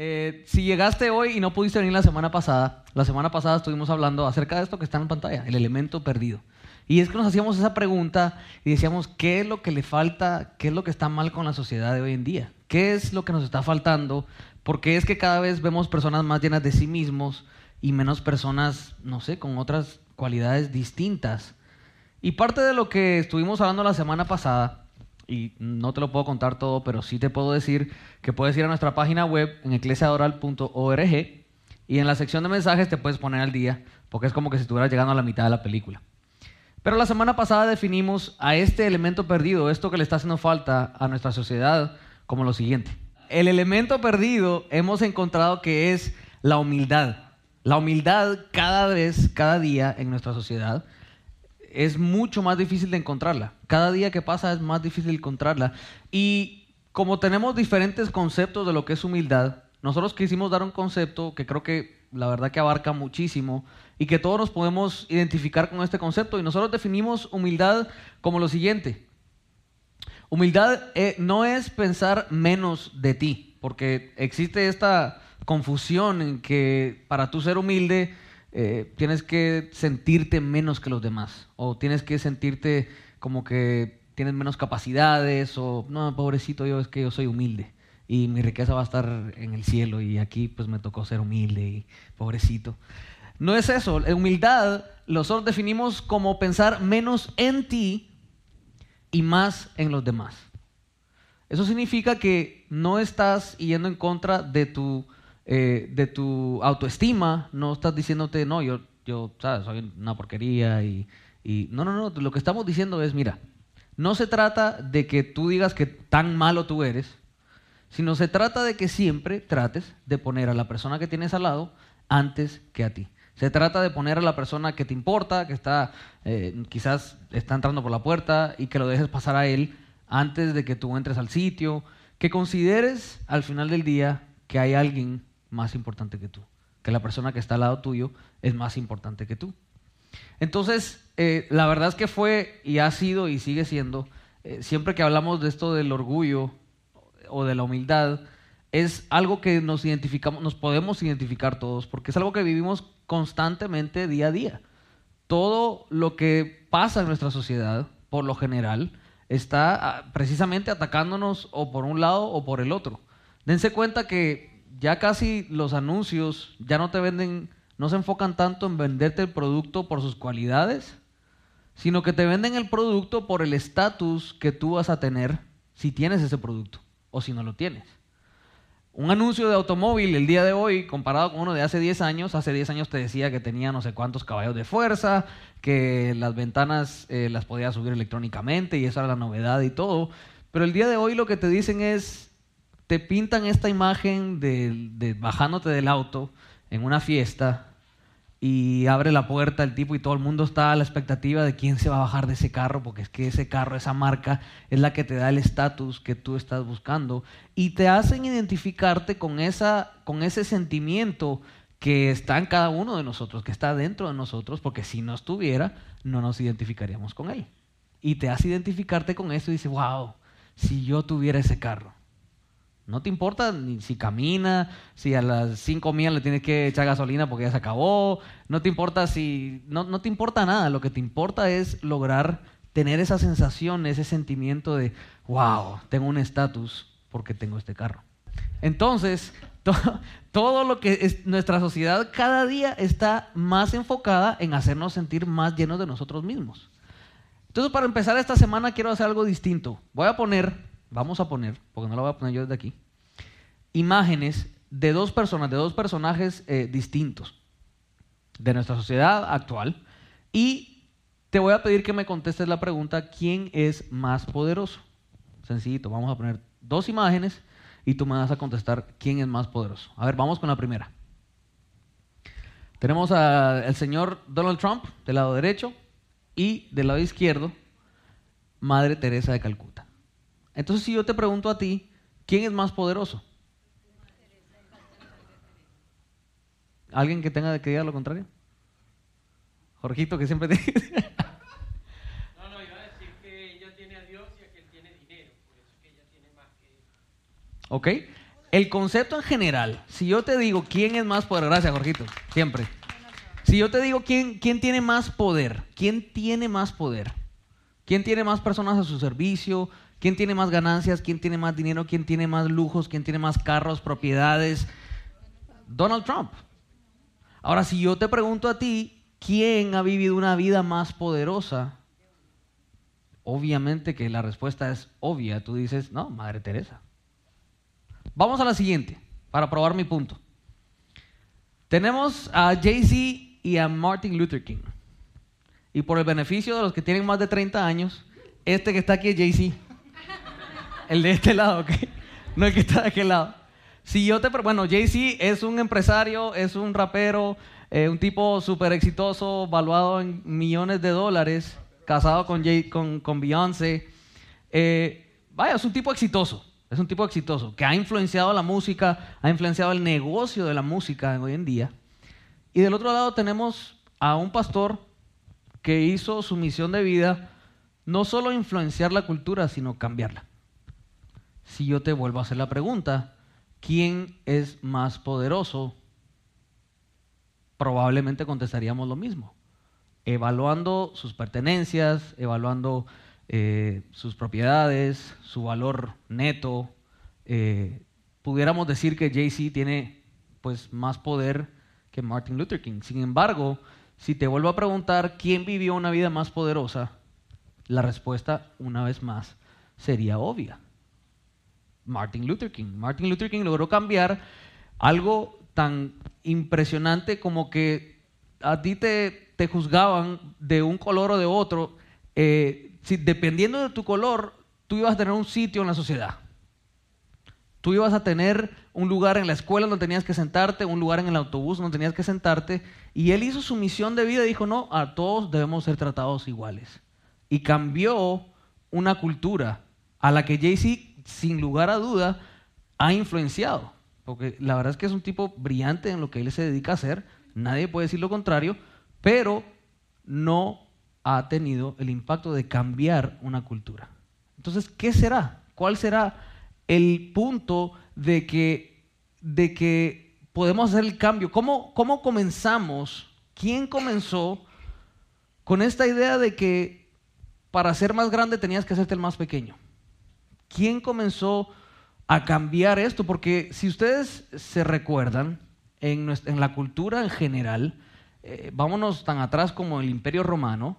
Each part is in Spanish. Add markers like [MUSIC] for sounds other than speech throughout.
Eh, si llegaste hoy y no pudiste venir la semana pasada, la semana pasada estuvimos hablando acerca de esto que está en pantalla, el elemento perdido. Y es que nos hacíamos esa pregunta y decíamos, ¿qué es lo que le falta? ¿Qué es lo que está mal con la sociedad de hoy en día? ¿Qué es lo que nos está faltando? Porque es que cada vez vemos personas más llenas de sí mismos y menos personas, no sé, con otras cualidades distintas. Y parte de lo que estuvimos hablando la semana pasada, y no te lo puedo contar todo, pero sí te puedo decir que puedes ir a nuestra página web en eclesiadoral.org y en la sección de mensajes te puedes poner al día, porque es como que si estuvieras llegando a la mitad de la película. Pero la semana pasada definimos a este elemento perdido, esto que le está haciendo falta a nuestra sociedad, como lo siguiente. El elemento perdido hemos encontrado que es la humildad. La humildad cada vez, cada día en nuestra sociedad es mucho más difícil de encontrarla. Cada día que pasa es más difícil encontrarla. Y como tenemos diferentes conceptos de lo que es humildad, nosotros quisimos dar un concepto que creo que la verdad que abarca muchísimo y que todos nos podemos identificar con este concepto. Y nosotros definimos humildad como lo siguiente. Humildad eh, no es pensar menos de ti, porque existe esta confusión en que para tú ser humilde eh, tienes que sentirte menos que los demás, o tienes que sentirte como que tienes menos capacidades, o no, pobrecito yo, es que yo soy humilde y mi riqueza va a estar en el cielo y aquí pues me tocó ser humilde y pobrecito. No es eso, la humildad nosotros definimos como pensar menos en ti y más en los demás. Eso significa que no estás yendo en contra de tu eh, de tu autoestima, no estás diciéndote, no, yo, yo ¿sabes? soy una porquería y, y... No, no, no, lo que estamos diciendo es, mira, no se trata de que tú digas que tan malo tú eres, sino se trata de que siempre trates de poner a la persona que tienes al lado antes que a ti. Se trata de poner a la persona que te importa, que está eh, quizás está entrando por la puerta y que lo dejes pasar a él antes de que tú entres al sitio, que consideres al final del día que hay alguien más importante que tú, que la persona que está al lado tuyo es más importante que tú. Entonces, eh, la verdad es que fue y ha sido y sigue siendo, eh, siempre que hablamos de esto del orgullo o de la humildad, es algo que nos identificamos, nos podemos identificar todos, porque es algo que vivimos constantemente día a día. Todo lo que pasa en nuestra sociedad, por lo general, está ah, precisamente atacándonos o por un lado o por el otro. Dense cuenta que ya casi los anuncios ya no te venden, no se enfocan tanto en venderte el producto por sus cualidades, sino que te venden el producto por el estatus que tú vas a tener si tienes ese producto o si no lo tienes. Un anuncio de automóvil el día de hoy, comparado con uno de hace 10 años, hace 10 años te decía que tenía no sé cuántos caballos de fuerza, que las ventanas eh, las podías subir electrónicamente y esa era la novedad y todo. Pero el día de hoy lo que te dicen es, te pintan esta imagen de, bajándote del auto en una fiesta y abre la puerta el tipo y todo el mundo está a la expectativa de quién se va a bajar de ese carro, porque es que ese carro, esa marca, es la que te da el estatus que tú estás buscando. Y te hacen identificarte con, esa, con ese sentimiento que está en cada uno de nosotros, que está dentro de nosotros, porque si no estuviera, no nos identificaríamos con él. Y te hace identificarte con eso y dices, wow, si yo tuviera ese carro. No te importa ni si camina, si a las cinco millas le tienes que echar gasolina porque ya se acabó. No te importa si. No, no te importa nada. Lo que te importa es lograr tener esa sensación, ese sentimiento de, wow, tengo un estatus porque tengo este carro. Entonces, [LAUGHS] todo lo que es nuestra sociedad cada día está más enfocada en hacernos sentir más llenos de nosotros mismos. Entonces, para empezar esta semana quiero hacer algo distinto. Voy a poner vamos a poner, porque no lo voy a poner yo desde aquí, imágenes de dos personas, de dos personajes eh, distintos de nuestra sociedad actual y te voy a pedir que me contestes la pregunta, ¿quién es más poderoso? Sencillito, vamos a poner dos imágenes y tú me vas a contestar quién es más poderoso. A ver, vamos con la primera. Tenemos al señor Donald Trump del lado derecho y del lado izquierdo, Madre Teresa de Calcuta. Entonces, si yo te pregunto a ti, ¿quién es más poderoso? ¿Alguien que tenga que diga lo contrario? Jorgito, que siempre te [LAUGHS] No, no, iba a decir que ella tiene a Dios y a quien tiene dinero, por eso que ella tiene más que... Ok. el concepto en general, si yo te digo quién es más poder, gracias Jorgito, siempre. Si yo te digo quién, quién tiene más poder, quién tiene más poder, quién tiene más personas a su servicio, quién tiene más ganancias, quién tiene más dinero, quién tiene más lujos, quién tiene más carros, propiedades, Donald Trump. Ahora, si yo te pregunto a ti, ¿quién ha vivido una vida más poderosa? Obviamente que la respuesta es obvia. Tú dices, no, Madre Teresa. Vamos a la siguiente, para probar mi punto. Tenemos a Jay-Z y a Martin Luther King. Y por el beneficio de los que tienen más de 30 años, este que está aquí es Jay-Z. El de este lado, ¿ok? No el que está de aquel lado. Si yo te. Bueno, Jay-Z es un empresario, es un rapero, eh, un tipo súper exitoso, valuado en millones de dólares, casado con, Jay, con, con Beyoncé. Eh, vaya, es un tipo exitoso. Es un tipo exitoso que ha influenciado la música, ha influenciado el negocio de la música hoy en día. Y del otro lado tenemos a un pastor que hizo su misión de vida no solo influenciar la cultura, sino cambiarla. Si yo te vuelvo a hacer la pregunta, ¿quién es más poderoso? Probablemente contestaríamos lo mismo. Evaluando sus pertenencias, evaluando eh, sus propiedades, su valor neto, eh, pudiéramos decir que Jay-Z tiene pues, más poder que Martin Luther King. Sin embargo, si te vuelvo a preguntar quién vivió una vida más poderosa, la respuesta, una vez más, sería obvia. Martin Luther King. Martin Luther King logró cambiar algo tan impresionante como que a ti te, te juzgaban de un color o de otro. Eh, dependiendo de tu color, tú ibas a tener un sitio en la sociedad. Tú ibas a tener un lugar en la escuela donde tenías que sentarte, un lugar en el autobús donde tenías que sentarte. Y él hizo su misión de vida y dijo, no, a todos debemos ser tratados iguales. Y cambió una cultura a la que Jay-Z, sin lugar a duda, ha influenciado. Porque la verdad es que es un tipo brillante en lo que él se dedica a hacer. Nadie puede decir lo contrario, pero no ha tenido el impacto de cambiar una cultura. Entonces, ¿qué será? ¿Cuál será el punto de que, de que podemos hacer el cambio? ¿Cómo, ¿Cómo comenzamos? ¿Quién comenzó con esta idea de que para ser más grande tenías que hacerte el más pequeño? ¿Quién comenzó a cambiar esto? Porque si ustedes se recuerdan, en, la cultura en general, eh, vámonos tan atrás como el Imperio Romano,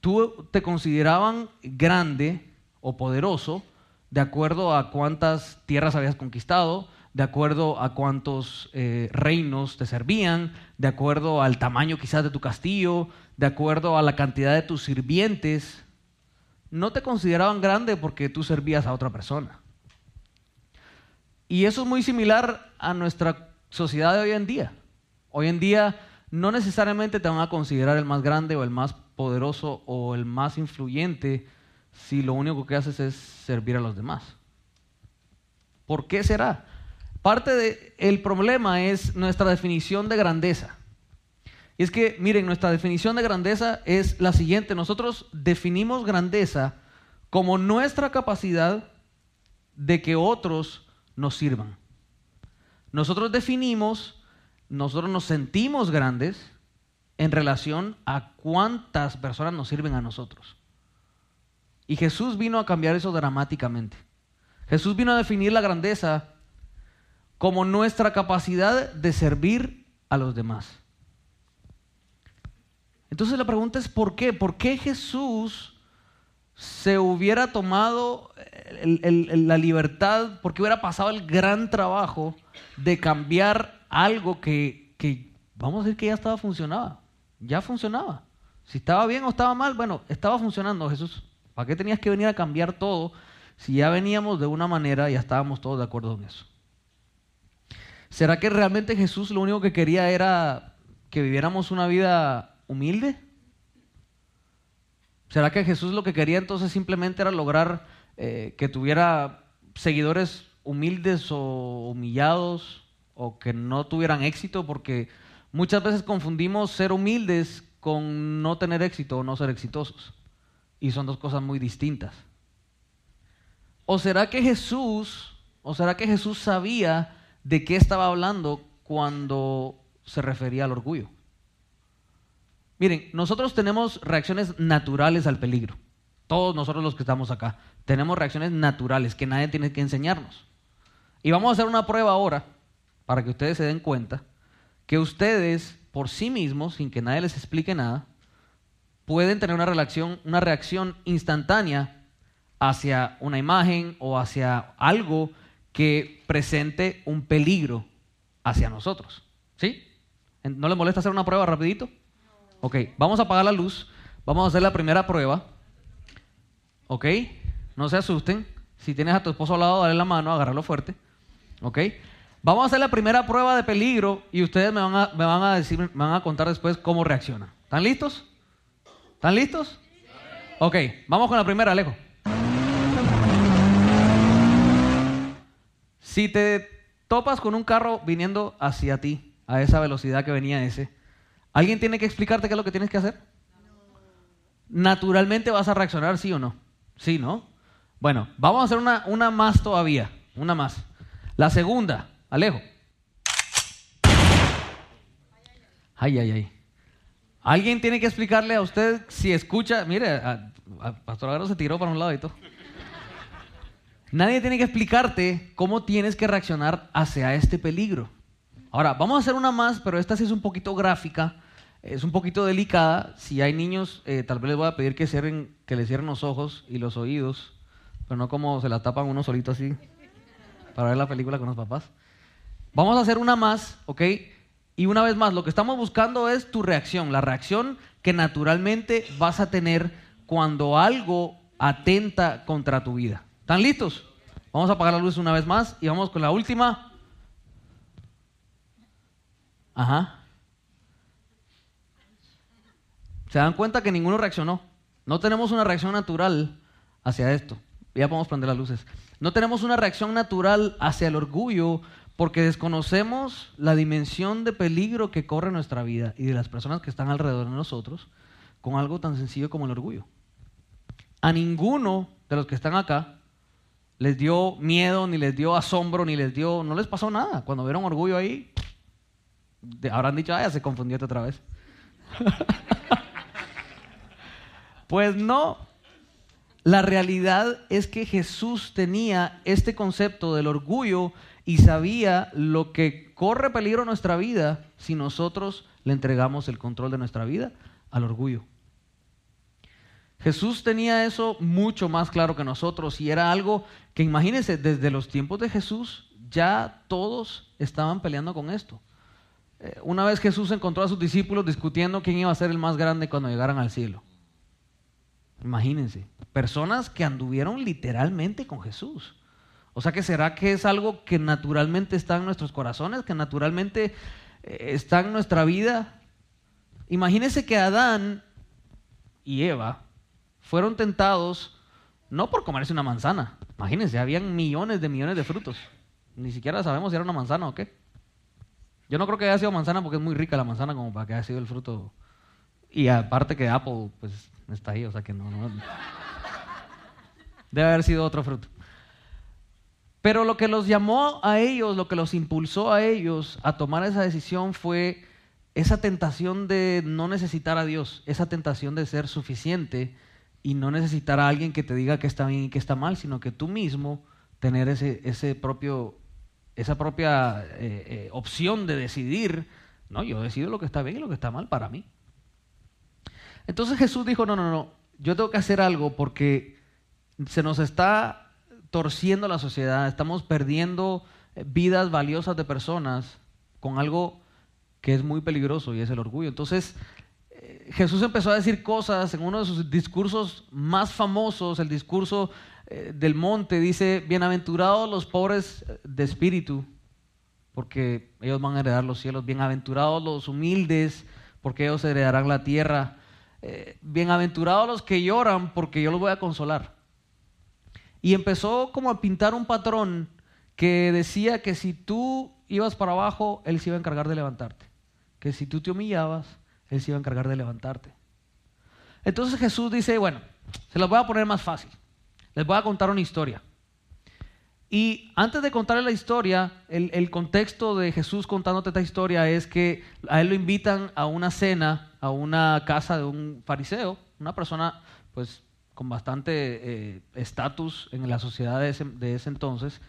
tú te consideraban grande o poderoso de acuerdo a cuántas tierras habías conquistado, de acuerdo a cuántos eh, reinos te servían, de acuerdo al tamaño quizás de tu castillo, de acuerdo a la cantidad de tus sirvientes. No te consideraban grande porque tú servías a otra persona. Y eso es muy similar a nuestra sociedad de hoy en día. Hoy en día no necesariamente te van a considerar el más grande o el más poderoso o el más influyente si lo único que haces es servir a los demás. ¿Por qué será? Parte del problema es nuestra definición de grandeza. Y es que, miren, nuestra definición de grandeza es la siguiente. Nosotros definimos grandeza como nuestra capacidad de que otros nos sirvan. Nosotros definimos, nosotros nos sentimos grandes en relación a cuántas personas nos sirven a nosotros. Y Jesús vino a cambiar eso dramáticamente. Jesús vino a definir la grandeza como nuestra capacidad de servir a los demás. Entonces la pregunta es ¿por qué? ¿Por qué Jesús se hubiera tomado la libertad, por qué hubiera pasado el gran trabajo de cambiar algo que, que vamos a decir que ya estaba funcionando? ya funcionaba. Si estaba bien o estaba mal, bueno, estaba funcionando Jesús. ¿Para qué tenías que venir a cambiar todo si ya veníamos de una manera y ya estábamos todos de acuerdo en eso? ¿Será que realmente Jesús lo único que quería era que viviéramos una vida humilde? ¿Será que Jesús lo que quería entonces simplemente era lograr eh, que tuviera seguidores humildes o humillados o que no tuvieran éxito porque Muchas veces confundimos ser humildes con no tener éxito o no ser exitosos. Y son dos cosas muy distintas. ¿O será que Jesús ¿O será que Jesús sabía de qué estaba hablando cuando se refería al orgullo? Miren, nosotros tenemos reacciones naturales al peligro. Todos nosotros los que estamos acá tenemos reacciones naturales que nadie tiene que enseñarnos. Y vamos a hacer una prueba ahora para que ustedes se den cuenta que ustedes por sí mismos, sin que nadie les explique nada, pueden tener una reacción, una reacción instantánea hacia una imagen o hacia algo que presente un peligro hacia nosotros. ¿Sí? ¿No les molesta hacer una prueba rapidito? Ok, vamos a apagar la luz, vamos a hacer la primera prueba. ¿Ok? No se asusten. Si tienes a tu esposo al lado, dale la mano, agárralo fuerte. ¿Ok? Vamos a hacer la primera prueba de peligro y ustedes me van a, me van a decir, me van a contar después cómo reaccionan. ¿Están listos? ¿Están listos? Ok, vamos con la primera, Alejo. Si te topas con un carro viniendo hacia ti, a esa velocidad que venía ese, ¿alguien tiene que explicarte qué es lo que tienes que hacer? Naturalmente vas a reaccionar, sí o no. Sí, ¿no? Bueno, vamos a hacer una, más todavía, una más. La segunda, Alejo. Ay, ay, ay. Alguien tiene que explicarle a usted si escucha. Mire, Pastor Agaro se tiró para un lado y todo. Nadie tiene que explicarte cómo tienes que reaccionar hacia este peligro. Ahora, vamos a hacer una más, pero esta sí es un poquito gráfica, es un poquito delicada. Si hay niños, eh, tal vez les voy a pedir que, cierren, que les cierren los ojos y los oídos, pero no como se la tapan uno solito así para ver la película con los papás. Vamos a hacer una más, ¿ok? Y una vez más, lo que estamos buscando es tu reacción, la reacción que naturalmente vas a tener cuando algo atenta contra tu vida. ¿Están listos? Vamos a apagar la luz una vez más y vamos con la última. Ajá. Se dan cuenta que ninguno reaccionó. No tenemos una reacción natural hacia esto. Ya podemos prender las luces. No tenemos una reacción natural hacia el orgullo porque desconocemos la dimensión de peligro que corre nuestra vida y de las personas que están alrededor de nosotros con algo tan sencillo como el orgullo. A ninguno de los que están acá les dio miedo, ni les dio asombro, ni les dio, no les pasó nada. Cuando vieron orgullo ahí, habrán dicho, ah, ya se confundió otra vez. [LAUGHS] pues no, la realidad es que Jesús tenía este concepto del orgullo y sabía lo que corre peligro nuestra vida si nosotros le entregamos el control de nuestra vida al orgullo. Jesús tenía eso mucho más claro que nosotros y era algo que imagínense, desde los tiempos de Jesús ya todos estaban peleando con esto. Eh, una vez Jesús encontró a sus discípulos discutiendo quién iba a ser el más grande cuando llegaran al cielo. Imagínense, personas que anduvieron literalmente con Jesús. O sea que será que es algo que naturalmente está en nuestros corazones, que naturalmente eh, está en nuestra vida. Imagínense que Adán y Eva fueron tentados no por comerse una manzana. Imagínense, habían millones de millones de frutos. Ni siquiera sabemos si era una manzana o qué. Yo no creo que haya sido manzana porque es muy rica la manzana como para que haya sido el fruto. Y aparte que Apple, pues está ahí, o sea que no. no. Debe haber sido otro fruto. Pero lo que los llamó a ellos, lo que los impulsó a ellos a tomar esa decisión fue esa tentación de no necesitar a Dios, esa tentación de ser suficiente y no necesitar a alguien que te diga que está bien y que está mal, sino que tú mismo tener ese, ese propio, esa propia eh, eh, opción de decidir, no, yo decido lo que está bien y lo que está mal para mí. Entonces Jesús dijo, no, no, no, yo tengo que hacer algo porque se nos está torciendo la sociedad, estamos perdiendo eh, vidas valiosas de personas con algo que es muy peligroso y es el orgullo. Entonces, Jesús empezó a decir cosas en uno de sus discursos más famosos, el discurso eh, del monte, dice, bienaventurados los pobres de espíritu, porque ellos van a heredar los cielos, bienaventurados los humildes, porque ellos heredarán la tierra, bienaventurados los que lloran, porque yo los voy a consolar. Y empezó como a pintar un patrón que decía que si tú ibas para abajo, Él se iba a encargar de levantarte. Que si tú te humillabas, Él se iba a encargar de levantarte. Entonces Jesús dice, bueno, se las voy a poner más fácil. Les voy a contar una historia. Y antes de contarle la historia, el, el, contexto de Jesús contándote esta historia es que a él lo invitan a una cena, a una casa de un fariseo, una persona pues con bastante estatus en la sociedad de ese, de ese entonces.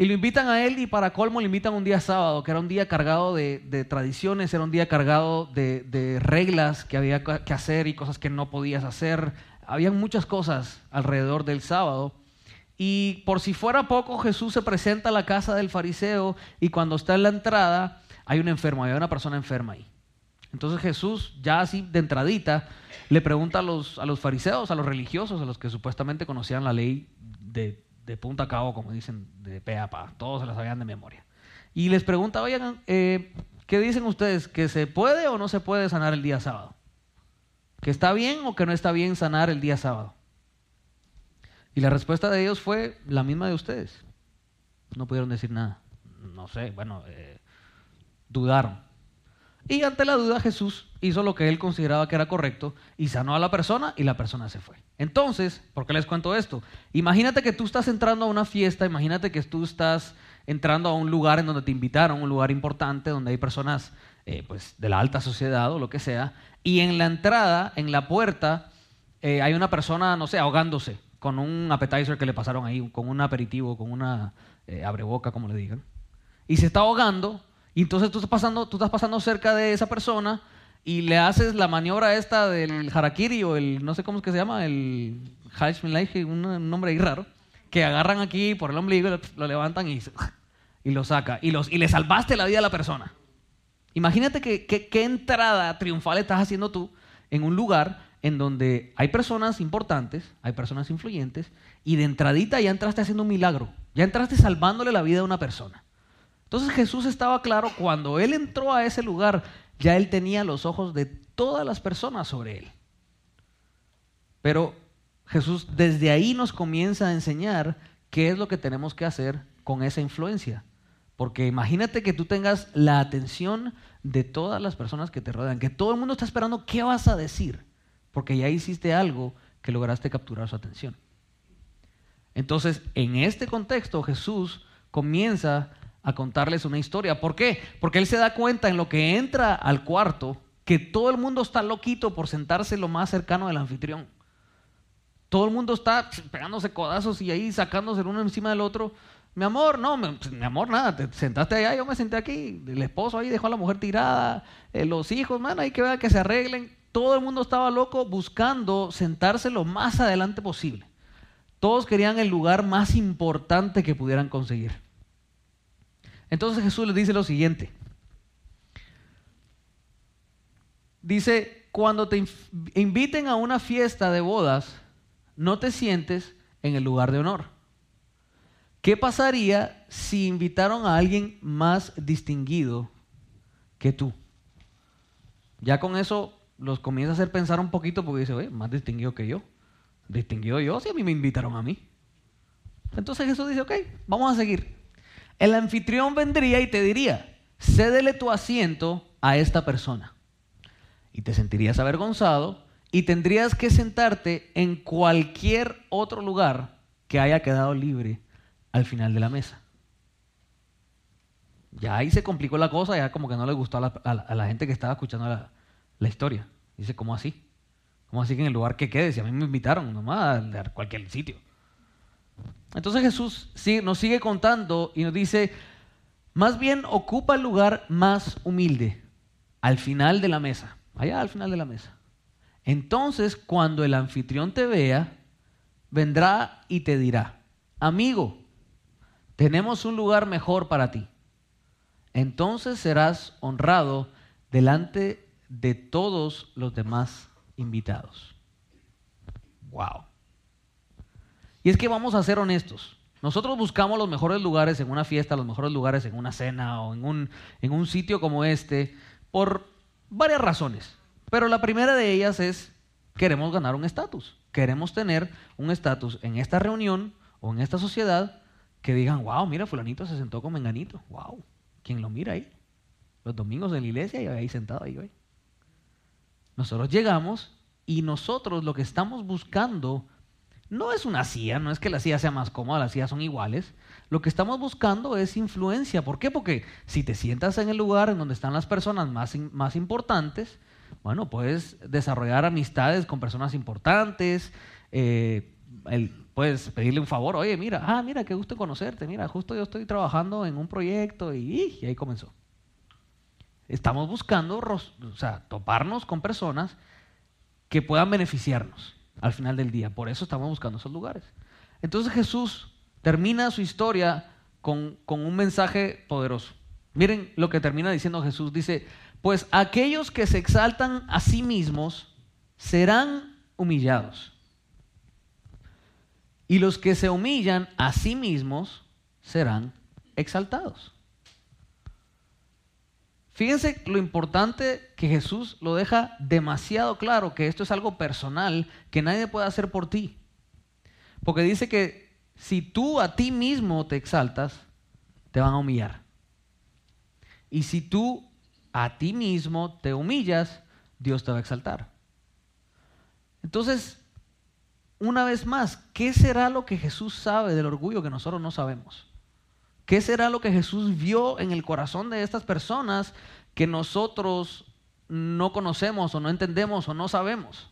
Y lo invitan a él y para colmo le invitan un día sábado, que era un día cargado de, de tradiciones, era un día cargado de, de, reglas que había que hacer y cosas que no podías hacer. Habían muchas cosas alrededor del sábado. Y por si fuera poco, Jesús se presenta a la casa del fariseo y cuando está en la entrada hay un enfermo, hay una persona enferma ahí. Entonces Jesús, ya así de entradita, le pregunta a los, a los fariseos, a los religiosos, a los que supuestamente conocían la ley de de punta a cabo, como dicen, de pe a pa. Todos se la sabían de memoria. Y les pregunta, oigan, eh, ¿qué dicen ustedes? ¿Que se puede o no se puede sanar el día sábado? ¿Que está bien o que no está bien sanar el día sábado? Y la respuesta de ellos fue la misma de ustedes. No pudieron decir nada. No sé, bueno, eh, dudaron. Y ante la duda Jesús hizo lo que él consideraba que era correcto y sanó a la persona y la persona se fue. Entonces, ¿por qué les cuento esto? Imagínate que tú estás entrando a una fiesta, imagínate que tú estás entrando a un lugar en donde te invitaron, un lugar importante, donde hay personas eh, pues, de la alta sociedad o lo que sea, y en la entrada, en la puerta, eh, hay una persona, no sé, ahogándose con un appetizer que le pasaron ahí, con un aperitivo, con una eh, abreboca, como le digan, y se está ahogando y entonces tú estás pasando, tú estás pasando cerca de esa persona y le haces la maniobra esta del harakiri o el, no sé cómo es que se llama, el un, un nombre ahí raro, que agarran aquí por el ombligo, lo levantan y, [LAUGHS] y lo saca. Y, los, y le salvaste la vida a la persona. Imagínate que, qué entrada triunfal estás haciendo tú en un lugar en donde hay personas importantes, hay personas influyentes, y de entradita ya entraste haciendo un milagro, ya entraste salvándole la vida a una persona. Entonces Jesús estaba claro, cuando él entró a ese lugar, ya él tenía los ojos de todas las personas sobre él. Pero Jesús desde ahí nos comienza a enseñar qué es lo que tenemos que hacer con esa influencia. Porque imagínate que tú tengas la atención de todas las personas que te rodean, que todo el mundo está esperando qué vas a decir, porque ya hiciste algo que lograste capturar su atención. Entonces, en este contexto, Jesús comienza a contarles una historia. ¿Por qué? Porque él se da cuenta en lo que entra al cuarto que todo el mundo está loquito por sentarse lo más cercano del anfitrión. Todo el mundo está pegándose codazos y ahí sacándose el uno encima del otro. Mi amor, no, mi, amor, nada, te sentaste allá, yo me senté aquí. El esposo ahí dejó a la mujer tirada, eh, los hijos, man, hay que ver que se arreglen. Todo el mundo estaba loco buscando sentarse lo más adelante posible. Todos querían el lugar más importante que pudieran conseguir. Entonces Jesús les dice lo siguiente. Dice, cuando te inviten a una fiesta de bodas, no te sientes en el lugar de honor. ¿Qué pasaría si invitaron a alguien más distinguido que tú? Ya con eso los comienza a hacer pensar un poquito porque dice, oye, más distinguido que yo. Distinguido yo si a mí me invitaron a mí. Entonces Jesús dice, ok, vamos a seguir el anfitrión vendría y te diría, cédele tu asiento a esta persona. Y te sentirías avergonzado y tendrías que sentarte en cualquier otro lugar que haya quedado libre al final de la mesa. Ya ahí se complicó la cosa, ya como que no le gustó a la, gente que estaba escuchando la, historia. Dice, ¿cómo así? ¿Cómo así que en el lugar que quede? Si a mí me invitaron nomás a cualquier sitio. Entonces Jesús nos sigue contando y nos dice, más bien ocupa el lugar más humilde, al final de la mesa, allá al final de la mesa. Entonces, cuando el anfitrión te vea, vendrá y te dirá, amigo, tenemos un lugar mejor para ti. Entonces serás honrado delante de todos los demás invitados. Wow. Y es que vamos a ser honestos. Nosotros buscamos los mejores lugares en una fiesta, los mejores lugares en una cena o en un, en un sitio como este por varias razones. Pero la primera de ellas es queremos ganar un estatus. Queremos tener un estatus en esta reunión o en esta sociedad que digan, wow, mira, fulanito se sentó con menganito. Wow, ¿quién lo mira ahí? Los domingos en la iglesia y ahí sentado ahí hoy. Nosotros llegamos y nosotros lo que estamos buscando No es una silla, no es que la silla sea más cómoda, las sillas son iguales. Lo que estamos buscando es influencia. ¿Por qué? Porque si te sientas en el lugar en donde están las personas más, más importantes, bueno, puedes desarrollar amistades con personas importantes, eh, puedes pedirle un favor, oye, mira, ah, mira, qué gusto conocerte, mira, justo yo estoy trabajando en un proyecto y, y ahí comenzó. Estamos buscando, o sea, toparnos con personas que puedan beneficiarnos al final del día. Por eso estamos buscando esos lugares. Entonces Jesús termina su historia con, con un mensaje poderoso. Miren lo que termina diciendo Jesús. Dice, pues aquellos que se exaltan a sí mismos serán humillados. Y los que se humillan a sí mismos serán exaltados. Fíjense lo importante que Jesús lo deja demasiado claro, que esto es algo personal, que nadie puede hacer por ti. Porque dice que si tú a ti mismo te exaltas, te van a humillar. Y si tú a ti mismo te humillas, Dios te va a exaltar. Entonces, una vez más, ¿qué será lo que Jesús sabe del orgullo que nosotros no sabemos? ¿Qué será lo que Jesús vio en el corazón de estas personas que nosotros no conocemos o no entendemos o no sabemos?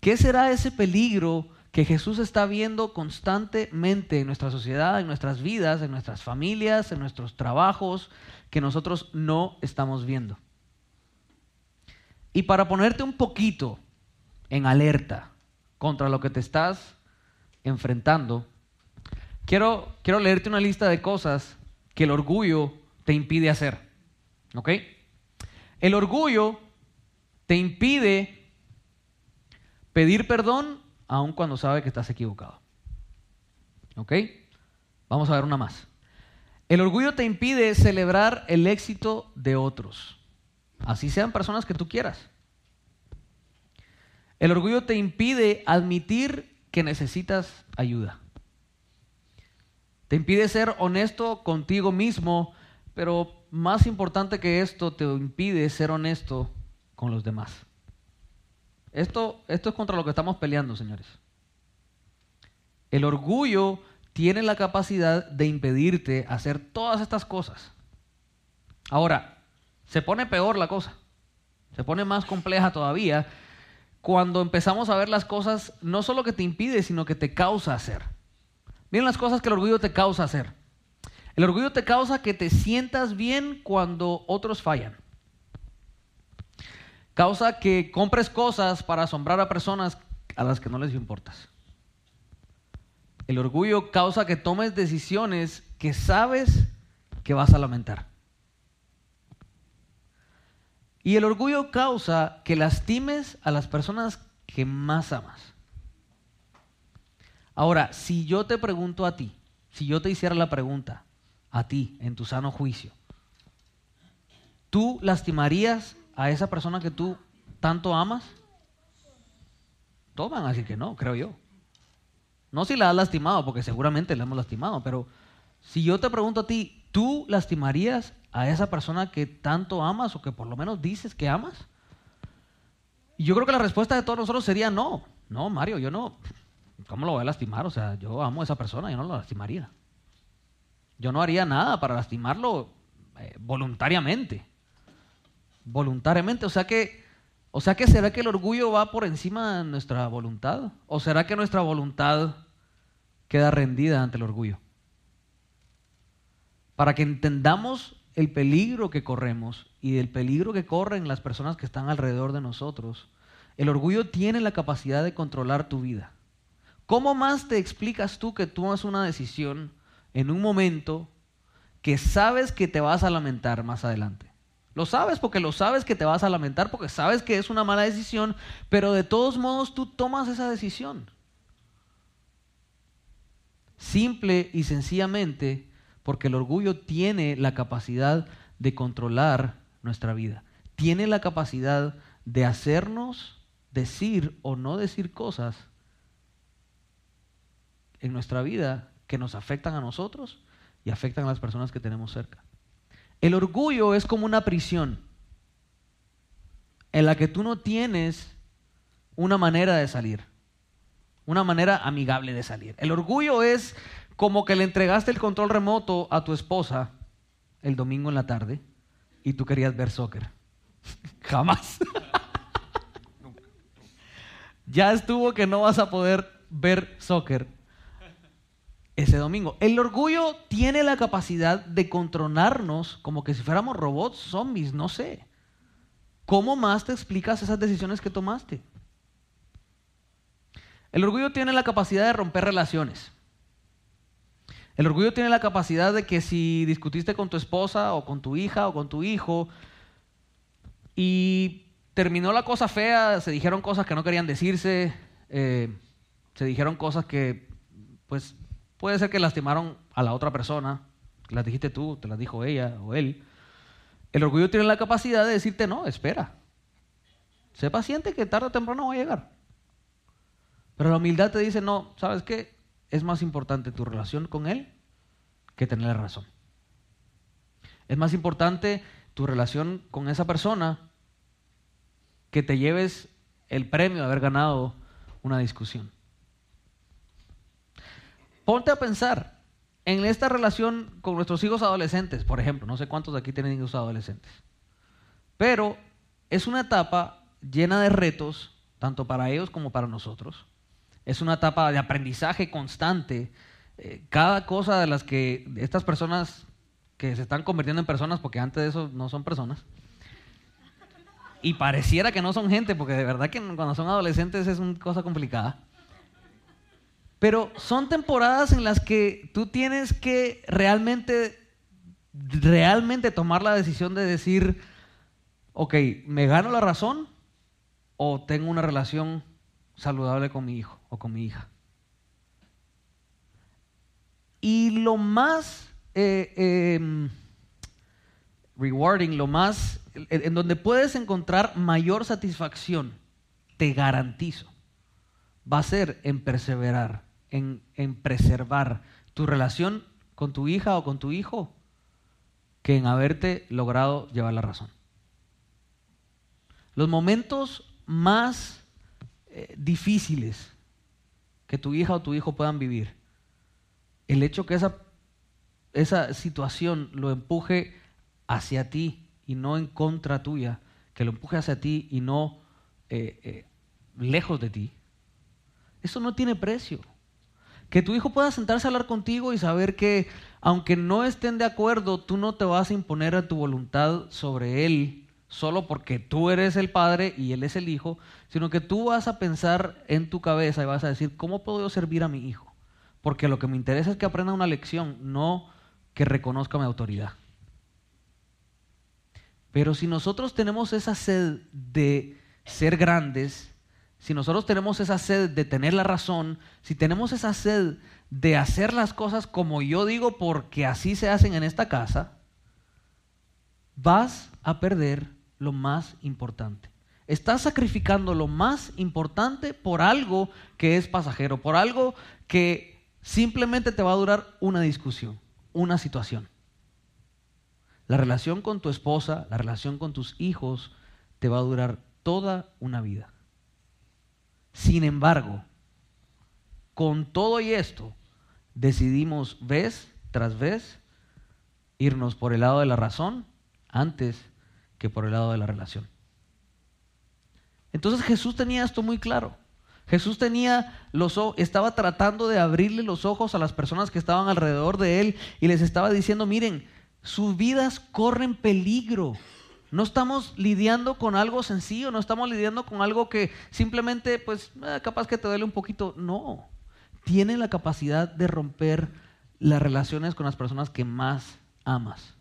¿Qué será ese peligro que Jesús está viendo constantemente en nuestra sociedad, en nuestras vidas, en nuestras familias, en nuestros trabajos, que nosotros no estamos viendo? Y para ponerte un poquito en alerta contra lo que te estás enfrentando, Quiero, quiero leerte una lista de cosas que el orgullo te impide hacer. ¿Ok? El orgullo te impide pedir perdón aun cuando sabe que estás equivocado. ¿Ok? Vamos a ver una más. El orgullo te impide celebrar el éxito de otros, así sean personas que tú quieras. El orgullo te impide admitir que necesitas ayuda. Te impide ser honesto contigo mismo, pero más importante que esto, te impide ser honesto con los demás. Esto, esto es contra lo que estamos peleando, señores. El orgullo tiene la capacidad de impedirte hacer todas estas cosas. Ahora, se pone peor la cosa, se pone más compleja todavía cuando empezamos a ver las cosas no solo que te impide, sino que te causa hacer. Miren las cosas que el orgullo te causa hacer. El orgullo te causa que te sientas bien cuando otros fallan. Causa que compres cosas para asombrar a personas a las que no les importas. El orgullo causa que tomes decisiones que sabes que vas a lamentar. Y el orgullo causa que lastimes a las personas que más amas. Ahora, si yo te pregunto a ti, si yo te hiciera la pregunta a ti, en tu sano juicio, ¿tú lastimarías a esa persona que tú tanto amas? Toman, así que no, creo yo. No si la has lastimado, porque seguramente la hemos lastimado, pero si yo te pregunto a ti, ¿tú lastimarías a esa persona que tanto amas o que por lo menos dices que amas? Y yo creo que la respuesta de todos nosotros sería no. No, Mario, yo no. ¿Cómo lo voy a lastimar? O sea, yo amo a esa persona, yo no lo lastimaría. Yo no haría nada para lastimarlo eh, voluntariamente. Voluntariamente, o sea que, o sea que será que el orgullo va por encima de nuestra voluntad, o será que nuestra voluntad queda rendida ante el orgullo. Para que entendamos el peligro que corremos y el peligro que corren las personas que están alrededor de nosotros, el orgullo tiene la capacidad de controlar tu vida. ¿Cómo más te explicas tú que tomas una decisión en un momento que sabes que te vas a lamentar más adelante? Lo sabes porque lo sabes que te vas a lamentar, porque sabes que es una mala decisión, pero de todos modos tú tomas esa decisión. Simple y sencillamente porque el orgullo tiene la capacidad de controlar nuestra vida. Tiene la capacidad de hacernos decir o no decir cosas en nuestra vida que nos afectan a nosotros y afectan a las personas que tenemos cerca. El orgullo es como una prisión en la que tú no tienes una manera de salir. una manera amigable de salir. El orgullo es como que le entregaste el control remoto a tu esposa el domingo en la tarde y tú querías ver soccer. [LAUGHS] Jamás. ya estuvo que no vas a poder ver soccer ese domingo. El orgullo tiene la capacidad de controlarnos como que si fuéramos robots, zombies, no sé. ¿Cómo más te explicas esas decisiones que tomaste? El orgullo tiene la capacidad de romper relaciones. El orgullo tiene la capacidad de que si discutiste con tu esposa o con tu hija o con tu hijo y terminó la cosa fea, se dijeron cosas que no querían decirse, eh, se dijeron cosas que pues puede ser que lastimaron a la otra persona, las dijiste tú, te las dijo ella o él. El orgullo tiene la capacidad de decirte no, espera. Sé paciente que tarde o temprano va a llegar. Pero la humildad te dice, no, ¿sabes qué? Es más importante tu relación con Él que tener razón. Es más importante tu relación con esa persona que te lleves el premio de haber ganado una discusión. Ponte a pensar en esta relación con nuestros hijos adolescentes, por ejemplo, no sé cuántos de aquí tienen hijos adolescentes, pero es una etapa llena de retos, tanto para ellos como para nosotros. Es una etapa de aprendizaje constante. Eh, cada cosa de las que estas personas que se están convirtiendo en personas, porque antes de eso no son personas, y pareciera que no son gente, porque de verdad que cuando son adolescentes es una cosa complicada. Pero son temporadas en las que tú tienes que realmente, realmente tomar la decisión de decir, ok, ¿me gano la razón o tengo una relación saludable con mi hijo o con mi hija. Y lo más eh, em, rewarding, lo más en donde puedes encontrar mayor satisfacción, te garantizo, va a ser en perseverar, en, en preservar tu relación con tu hija o con tu hijo, que en haberte logrado llevar la razón. Los momentos más eh, difíciles que tu hija o tu hijo puedan vivir, el hecho que esa, esa situación lo empuje hacia ti y no en contra tuya, que lo empuje hacia ti y no eh, eh, lejos de ti, eso no tiene precio. Que tu hijo pueda sentarse a hablar contigo y saber que aunque no estén de acuerdo, tú no te vas a imponer a tu voluntad sobre él solo porque tú eres el padre y él es el hijo, sino que tú vas a pensar en tu cabeza y vas a decir, ¿cómo puedo servir a mi hijo? Porque lo que me interesa es que aprenda una lección, no que reconozca mi autoridad. Pero si nosotros tenemos esa sed de ser grandes, si nosotros tenemos esa sed de tener la razón, si tenemos esa sed de hacer las cosas como yo digo porque así se hacen en esta casa, vas a perder lo más importante. Estás sacrificando lo más importante por algo que es pasajero, por algo que simplemente te va a durar una discusión, una situación. La relación con tu esposa, la relación con tus hijos, te va a durar toda una vida. Sin embargo, con todo y esto, decidimos vez tras vez irnos por el lado de la razón antes que por el lado de la relación. Entonces Jesús tenía esto muy claro. Jesús tenía los estaba tratando de abrirle los ojos a las personas que estaban alrededor de él y les estaba diciendo, miren, sus vidas corren peligro. No estamos lidiando con algo sencillo, no estamos lidiando con algo que simplemente, pues, eh, capaz que te duele un poquito. No, tienen la capacidad de romper las relaciones con las personas que más amas.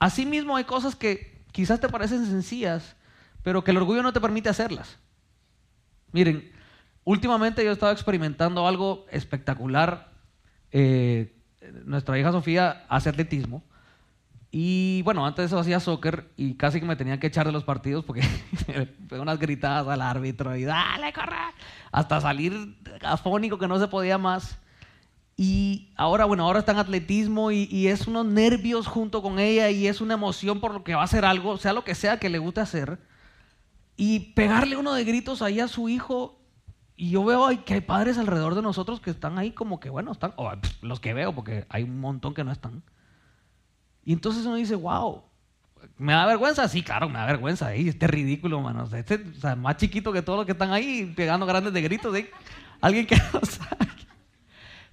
Asimismo hay cosas que quizás te parecen sencillas, pero que el orgullo no te permite hacerlas. Miren, últimamente yo estaba experimentando algo espectacular. Eh, nuestra hija Sofía hace atletismo. Y bueno, antes de eso hacía soccer y casi que me tenía que echar de los partidos porque [LAUGHS] unas gritadas al árbitro y dale, corre, hasta salir afónico que no se podía más. Y ahora, bueno, ahora está en atletismo y, es unos nervios junto con ella y es una emoción por lo que va a hacer algo, sea lo que sea que le guste hacer. y pegarle uno de gritos ahí a su hijo. Y yo veo que hay padres alrededor de nosotros que están ahí como que, bueno, están, o los que veo, porque hay un montón que no están. Y entonces uno dice, wow, ¿me da vergüenza? Sí, claro, me da vergüenza. este ridículo, mano. Este, o sea, más chiquito que todos los que están ahí pegando grandes de gritos. de Alguien que [LAUGHS] no sabe.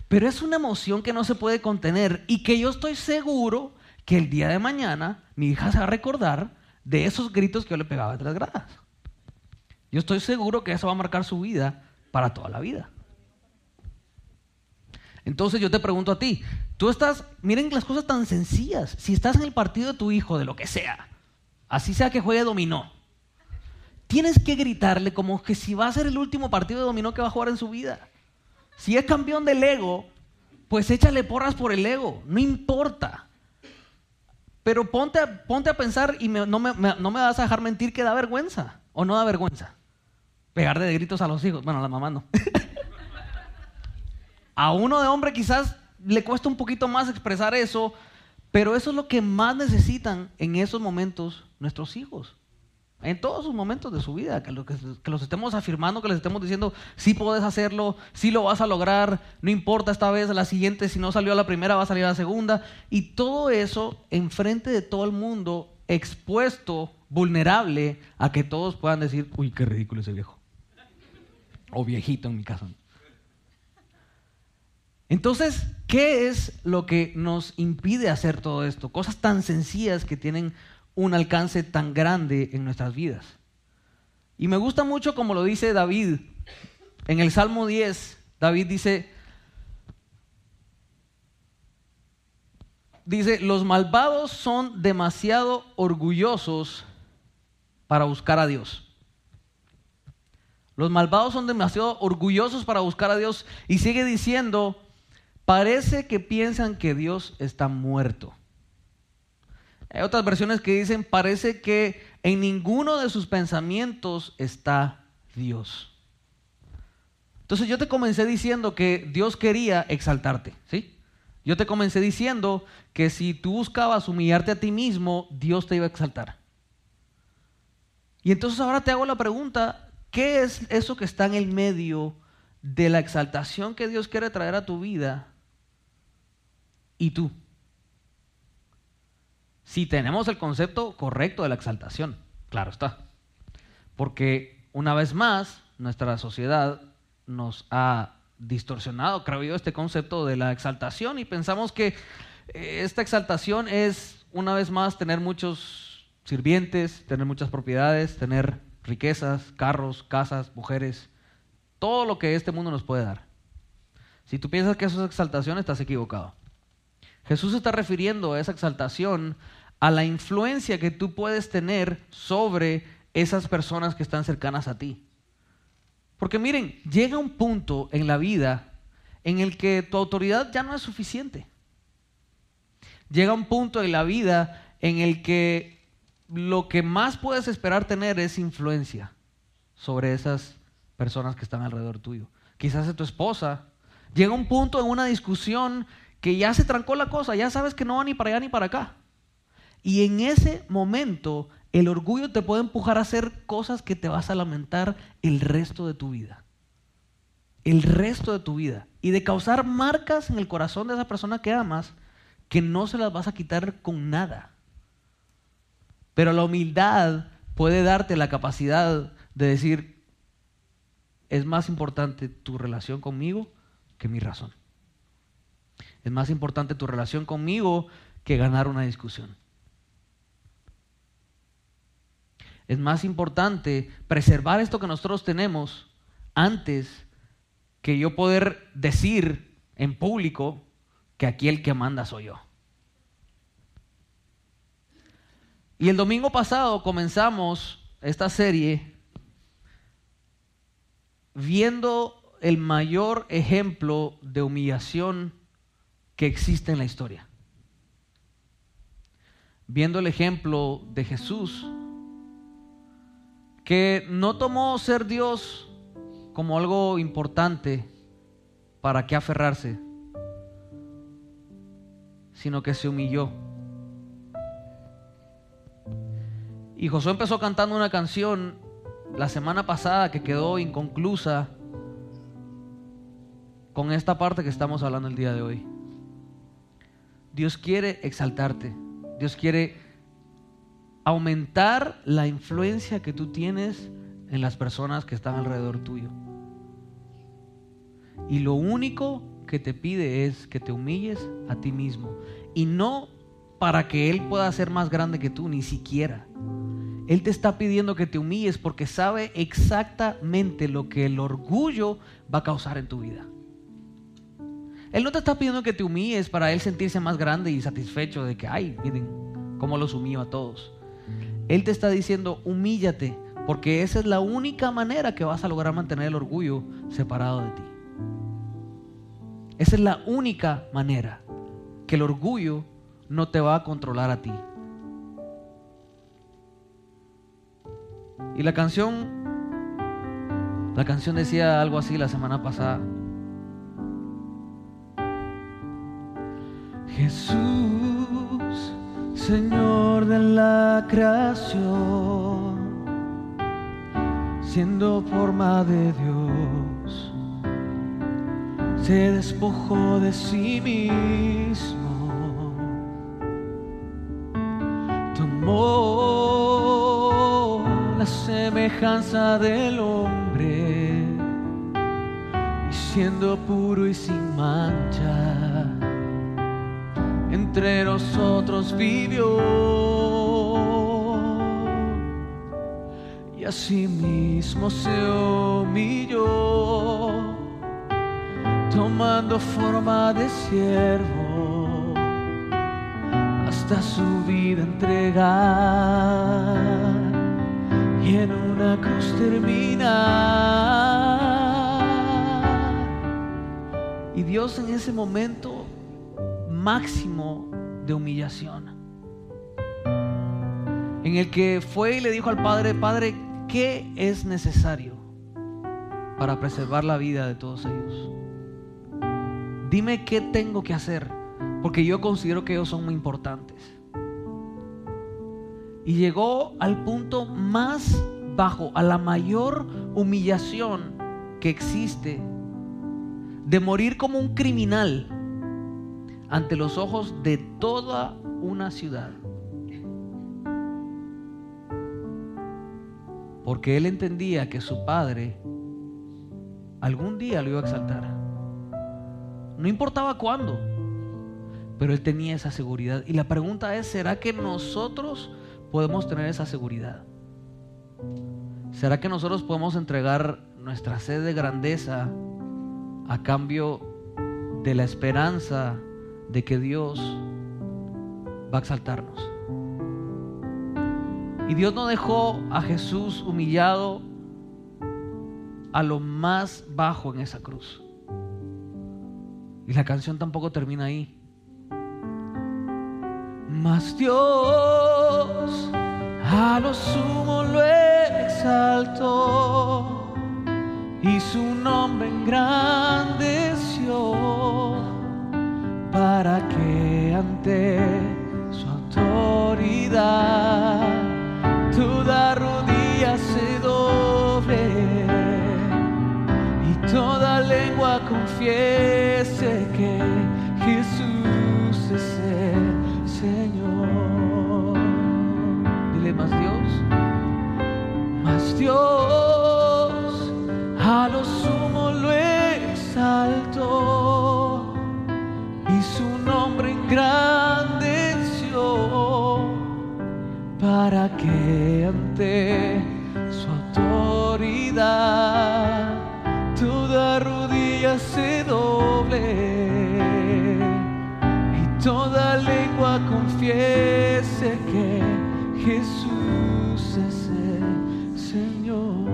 Pero es una emoción que no se puede contener y que yo estoy seguro que el día de mañana mi hija se va a recordar de esos gritos que yo le pegaba de las gradas. Yo estoy seguro que eso va a marcar su vida para toda la vida. Entonces yo te pregunto a ti, tú estás, miren las cosas tan sencillas, si estás en el partido de tu hijo, de lo que sea, así sea que juegue dominó, tienes que gritarle como que si va a ser el último partido de dominó que va a jugar en su vida. Si es campeón del ego, pues échale porras por el ego, no importa. Pero ponte, ponte a pensar y no, me, no me vas a dejar mentir que da vergüenza o no da vergüenza. Pegarle de gritos a los hijos, bueno, a la mamá no. [LAUGHS] a uno de hombre quizás le cuesta un poquito más expresar eso, pero eso es lo que más necesitan en esos momentos nuestros hijos en todos sus momentos de su vida, que, los estemos afirmando, que les estemos diciendo, sí puedes hacerlo, sí lo vas a lograr, no importa esta vez, la siguiente, si no salió a la primera, va a salir a la segunda. Y todo eso enfrente de todo el mundo, expuesto, vulnerable, a que todos puedan decir, uy, qué ridículo ese viejo. O viejito en mi caso. Entonces, ¿qué es lo que nos impide hacer todo esto? Cosas tan sencillas que tienen un alcance tan grande en nuestras vidas. Y me gusta mucho como lo dice David. En el Salmo 10, David dice, dice, los malvados son demasiado orgullosos para buscar a Dios. Los malvados son demasiado orgullosos para buscar a Dios y sigue diciendo, parece que piensan que Dios está muerto. Hay otras versiones que dicen, parece que en ninguno de sus pensamientos está Dios. Entonces yo te comencé diciendo que Dios quería exaltarte, ¿sí? Yo te comencé diciendo que si tú buscabas humillarte a ti mismo, Dios te iba a exaltar. Y entonces ahora te hago la pregunta, ¿qué es eso que está en el medio de la exaltación que Dios quiere traer a tu vida y tú? Si tenemos el concepto correcto de la exaltación, claro está. Porque una vez más, nuestra sociedad nos ha distorsionado, creo este concepto de la exaltación y pensamos que eh, esta exaltación es, una vez más, tener muchos sirvientes, tener muchas propiedades, tener riquezas, carros, casas, mujeres, todo lo que este mundo nos puede dar. Si tú piensas que eso es exaltación, estás equivocado. Jesús está refiriendo a esa exaltación a la influencia que tú puedes tener sobre esas personas que están cercanas a ti. Porque miren, llega un punto en la vida en el que tu autoridad ya no es suficiente. Llega un punto en la vida en el que lo que más puedes esperar tener es influencia sobre esas personas que están alrededor tuyo. Quizás es tu esposa. Llega un punto en una discusión que ya se trancó la cosa, ya sabes que no va ni para allá ni para acá. Y en ese momento el orgullo te puede empujar a hacer cosas que te vas a lamentar el resto de tu vida. El resto de tu vida. Y de causar marcas en el corazón de esa persona que amas que no se las vas a quitar con nada. Pero la humildad puede darte la capacidad de decir, es más importante tu relación conmigo que mi razón. Es más importante tu relación conmigo que ganar una discusión. Es más importante preservar esto que nosotros tenemos antes que yo poder decir en público que aquí el que manda soy yo. Y el domingo pasado comenzamos esta serie viendo el mayor ejemplo de humillación que existe en la historia. Viendo el ejemplo de Jesús, que no tomó ser Dios como algo importante para qué aferrarse, sino que se humilló. Y Josué empezó cantando una canción la semana pasada que quedó inconclusa con esta parte que estamos hablando el día de hoy. Dios quiere exaltarte. Dios quiere aumentar la influencia que tú tienes en las personas que están alrededor tuyo. Y lo único que te pide es que te humilles a ti mismo. Y no para que Él pueda ser más grande que tú, ni siquiera. Él te está pidiendo que te humilles porque sabe exactamente lo que el orgullo va a causar en tu vida. Él no te está pidiendo que te humilles para Él sentirse más grande y satisfecho de que, ay, miren cómo los humillo a todos. Él te está diciendo, humíllate, porque esa es la única manera que vas a lograr mantener el orgullo separado de ti. Esa es la única manera que el orgullo no te va a controlar a ti. Y la canción, la canción decía algo así la semana pasada. Jesús, Señor de la creación, siendo forma de Dios, se despojó de sí mismo, tomó la semejanza del hombre y siendo puro y sin mancha entre nosotros vivió. Y asimismo se humilló tomando forma de siervo hasta su vida entregar. Y en una cruz terminar. Y Dios en ese momento máximo de humillación. En el que fue y le dijo al Padre, Padre, ¿qué es necesario para preservar la vida de todos ellos? Dime qué tengo que hacer, porque yo considero que ellos son muy importantes. Y llegó al punto más bajo, a la mayor humillación que existe, de morir como un criminal ante los ojos de toda una ciudad. Porque él entendía que su padre algún día lo iba a exaltar. No importaba cuándo, pero él tenía esa seguridad. Y la pregunta es, ¿será que nosotros podemos tener esa seguridad? ¿Será que nosotros podemos entregar nuestra sed de grandeza a cambio de la esperanza de que Dios va a exaltarnos. Y Dios no dejó a Jesús humillado a lo más bajo en esa cruz. Y la canción tampoco termina ahí. Mas Dios a lo sumo lo exaltó y su nombre engrandeció para que ante su autoridad toda rodilla se doble y toda lengua confiese para que ante su autoridad toda rodilla se doble y toda lengua confiese que Jesús es el Señor.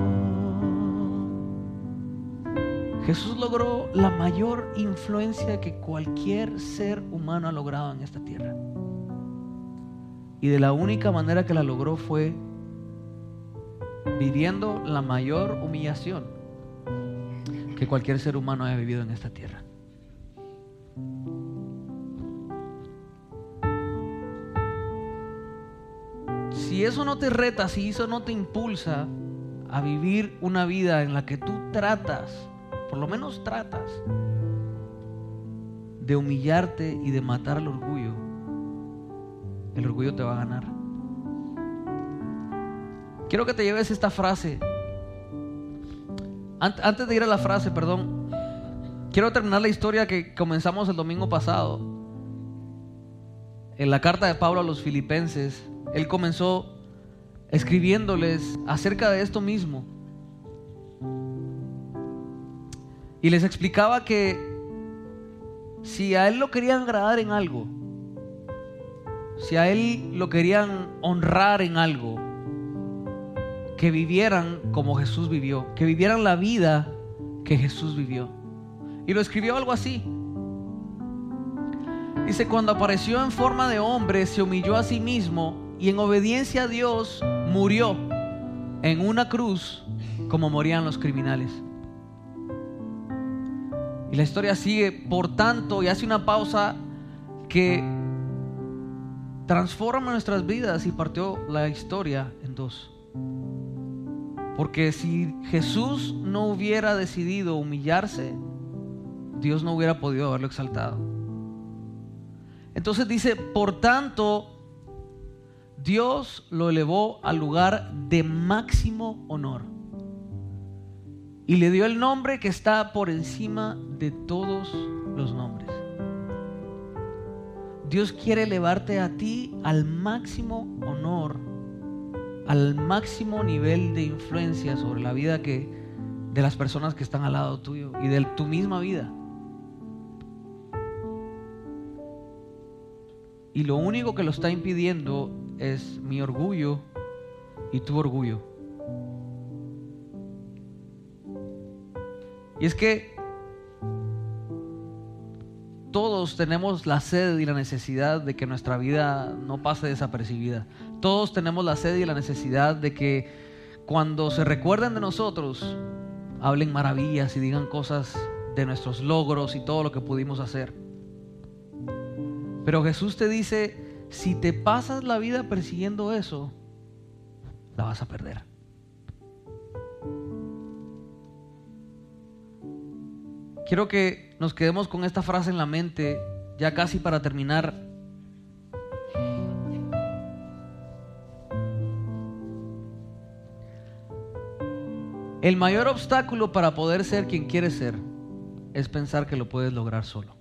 Jesús logró la mayor influencia que cualquier ser humano ha logrado en esta tierra. Y de la única manera que la logró fue viviendo la mayor humillación que cualquier ser humano haya vivido en esta tierra. Si eso no te reta, si eso no te impulsa a vivir una vida en la que tú tratas, por lo menos tratas, de humillarte y de matar al orgullo, el orgullo te va a ganar. Quiero que te lleves esta frase. Antes de ir a la frase, perdón, quiero terminar la historia que comenzamos el domingo pasado. En la carta de Pablo a los filipenses, él comenzó escribiéndoles acerca de esto mismo. Y les explicaba que si a él lo querían agradar en algo, si a él lo querían honrar en algo, que vivieran como Jesús vivió, que vivieran la vida que Jesús vivió. Y lo escribió algo así. Dice, cuando apareció en forma de hombre, se humilló a sí mismo y en obediencia a Dios murió en una cruz como morían los criminales. Y la historia sigue, por tanto, y hace una pausa que transforma nuestras vidas y partió la historia en dos. Porque si Jesús no hubiera decidido humillarse, Dios no hubiera podido haberlo exaltado. Entonces dice, por tanto, Dios lo elevó al lugar de máximo honor y le dio el nombre que está por encima de todos los nombres. Dios quiere elevarte a ti al máximo honor, al máximo nivel de influencia sobre la vida que de las personas que están al lado tuyo y de tu misma vida. Y lo único que lo está impidiendo es mi orgullo y tu orgullo. Y es que todos tenemos la sed y la necesidad de que nuestra vida no pase desapercibida. Todos tenemos la sed y la necesidad de que cuando se recuerden de nosotros, hablen maravillas y digan cosas de nuestros logros y todo lo que pudimos hacer. Pero Jesús te dice, si te pasas la vida persiguiendo eso, la vas a perder. Quiero que nos quedemos con esta frase en la mente, ya casi para terminar. El mayor obstáculo para poder ser quien quieres ser es pensar que lo puedes lograr solo.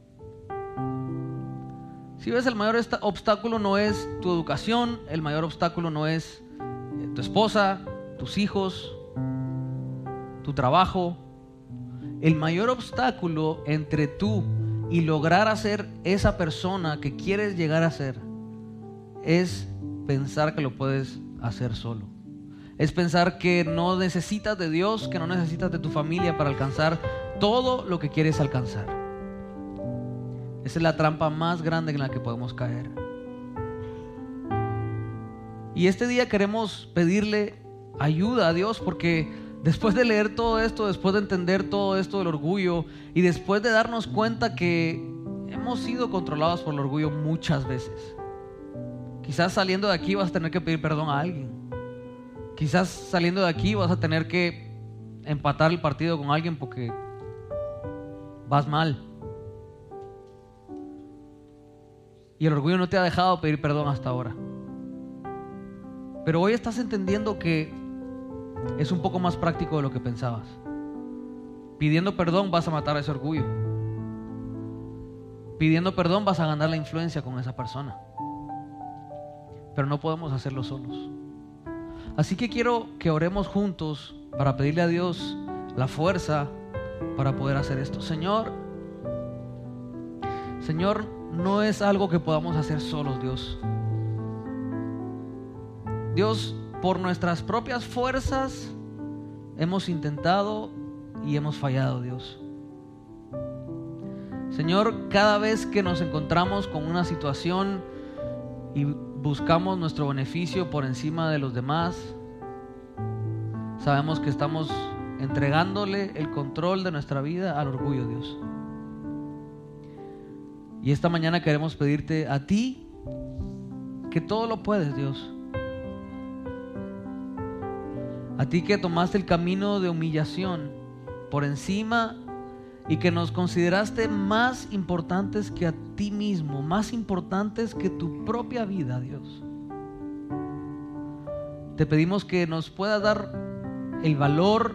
Si ves, el mayor obstáculo no es tu educación, el mayor obstáculo no es eh, tu esposa, tus hijos, tu trabajo. El mayor obstáculo entre tú y lograr hacer esa persona que quieres llegar a ser es pensar que lo puedes hacer solo. Es pensar que no necesitas de Dios, que no necesitas de tu familia para alcanzar todo lo que quieres alcanzar. Esa es la trampa más grande en la que podemos caer. Y este día queremos pedirle ayuda a Dios porque después de leer todo esto, después de entender todo esto del orgullo y después de darnos cuenta que hemos sido controlados por el orgullo muchas veces. Quizás saliendo de aquí vas a tener que pedir perdón a alguien. Quizás saliendo de aquí vas a tener que empatar el partido con alguien porque vas mal. Y el orgullo no te ha dejado pedir perdón hasta ahora. Pero hoy estás entendiendo que es un poco más práctico de lo que pensabas. Pidiendo perdón vas a matar ese orgullo. Pidiendo perdón vas a ganar la influencia con esa persona. Pero no podemos hacerlo solos. Así que quiero que oremos juntos para pedirle a Dios la fuerza para poder hacer esto. Señor, Señor, no es algo que podamos hacer solos, Dios. Dios, por nuestras propias fuerzas hemos intentado y hemos fallado, Dios. Señor, cada vez que nos encontramos con una situación y buscamos nuestro beneficio por encima de los demás, sabemos que estamos entregándole el control de nuestra vida al orgullo, Dios. Y esta mañana queremos pedirte a ti que todo lo puedes, Dios. A ti que tomaste el camino de humillación por encima y que nos consideraste más importantes que a ti mismo, más importantes que tu propia vida, Dios. Te pedimos que nos puedas dar el valor,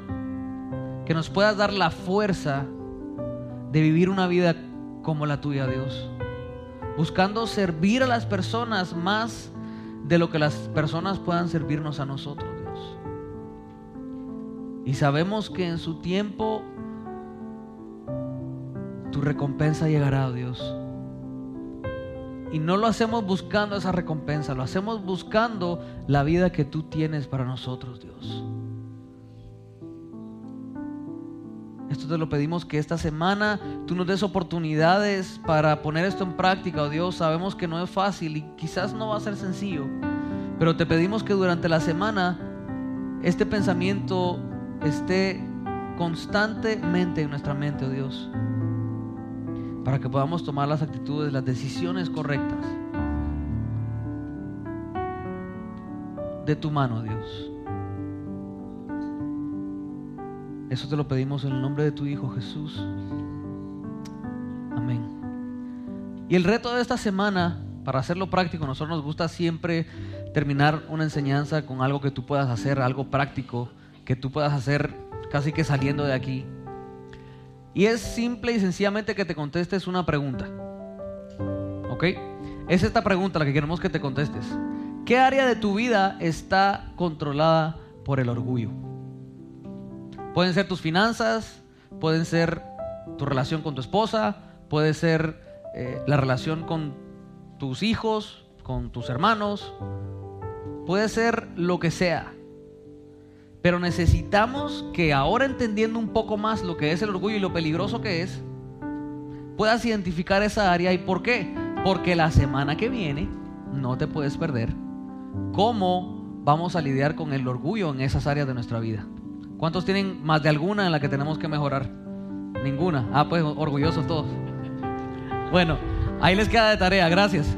que nos puedas dar la fuerza de vivir una vida como la tuya, Dios. Buscando servir a las personas más de lo que las personas puedan servirnos a nosotros. Y sabemos que en su tiempo tu recompensa llegará, Dios. Y no lo hacemos buscando esa recompensa, lo hacemos buscando la vida que tú tienes para nosotros, Dios. Esto te lo pedimos que esta semana tú nos des oportunidades para poner esto en práctica, oh Dios. Sabemos que no es fácil y quizás no va a ser sencillo, pero te pedimos que durante la semana este pensamiento esté constantemente en nuestra mente, oh Dios para que podamos tomar las actitudes, las decisiones correctas de tu mano, Dios. Eso te lo pedimos en el nombre de tu Hijo Jesús. Amén. Y el reto de esta semana, para hacerlo práctico, nosotros nos gusta siempre terminar una enseñanza con algo que tú puedas hacer, algo práctico, que tú puedas hacer casi que saliendo de aquí. Y es simple y sencillamente que te contestes una pregunta. ¿Ok? Es esta pregunta la que queremos que te contestes. ¿Qué área de tu vida está controlada por el orgullo? Pueden ser tus finanzas, pueden ser tu relación con tu esposa, puede ser eh, la relación con tus hijos, con tus hermanos, puede ser lo que sea. Pero necesitamos que ahora entendiendo un poco más lo que es el orgullo y lo peligroso que es, puedas identificar esa área y por qué. Porque la semana que viene no te puedes perder cómo vamos a lidiar con el orgullo en esas áreas de nuestra vida. ¿Cuántos tienen más de alguna en la que tenemos que mejorar? Ninguna. Ah, pues orgullosos todos. Bueno, ahí les queda de tarea. Gracias.